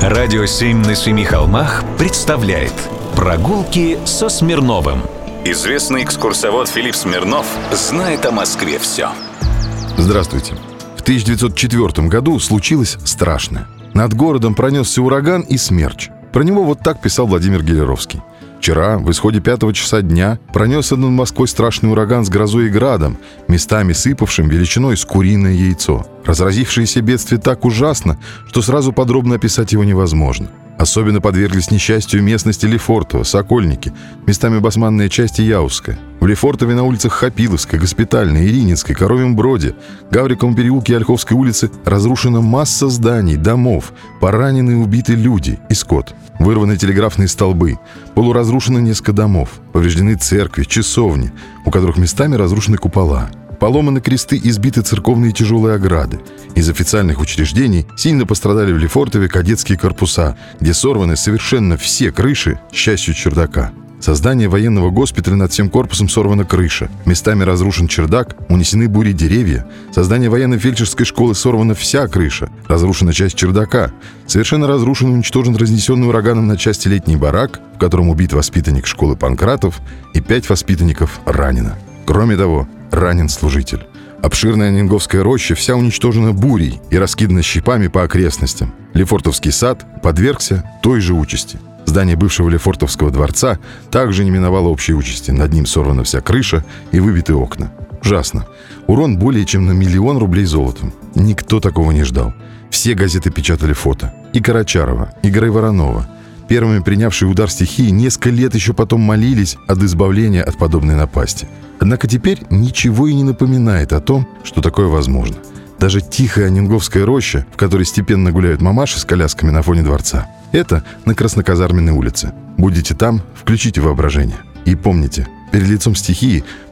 Радио «Семь на семи холмах» представляет Прогулки со Смирновым Известный экскурсовод Филипп Смирнов знает о Москве все Здравствуйте. В 1904 году случилось страшное. Над городом пронесся ураган и смерч. Про него вот так писал Владимир Гелеровский. Вчера, в исходе пятого часа дня, пронесся над Москвой страшный ураган с грозой и градом, местами сыпавшим величиной с куриное яйцо. Разразившееся бедствие так ужасно, что сразу подробно описать его невозможно. Особенно подверглись несчастью местности Лефортово, Сокольники, местами басманная часть Яузская. В Лефортове на улицах Хапиловской, Госпитальной, Ирининской, Коровьем Броде, Гавриковом переулке и Ольховской улице разрушена масса зданий, домов, поранены и убиты люди и скот. Вырваны телеграфные столбы, полуразрушены несколько домов, повреждены церкви, часовни, у которых местами разрушены купола. Поломаны кресты и сбиты церковные тяжелые ограды. Из официальных учреждений сильно пострадали в Лефортове кадетские корпуса, где сорваны совершенно все крыши, счастью чердака. Создание военного госпиталя над всем корпусом сорвана крыша. Местами разрушен чердак, унесены бури деревья. Создание военно-фельдшерской школы сорвана вся крыша. Разрушена часть чердака. Совершенно разрушен и уничтожен разнесенный ураганом на части летний барак, в котором убит воспитанник школы Панкратов и пять воспитанников ранено. Кроме того, ранен служитель. Обширная Нинговская роща вся уничтожена бурей и раскидана щипами по окрестностям. Лефортовский сад подвергся той же участи. Здание бывшего Лефортовского дворца также не миновало общей участи. Над ним сорвана вся крыша и выбиты окна. Ужасно. Урон более чем на миллион рублей золотом. Никто такого не ждал. Все газеты печатали фото. И Карачарова, и Горы Воронова. Первыми принявшие удар стихии несколько лет еще потом молились от избавления от подобной напасти. Однако теперь ничего и не напоминает о том, что такое возможно. Даже тихая Нинговская роща, в которой степенно гуляют мамаши с колясками на фоне дворца. Это на Красноказарменной улице. Будете там, включите воображение. И помните, перед лицом стихии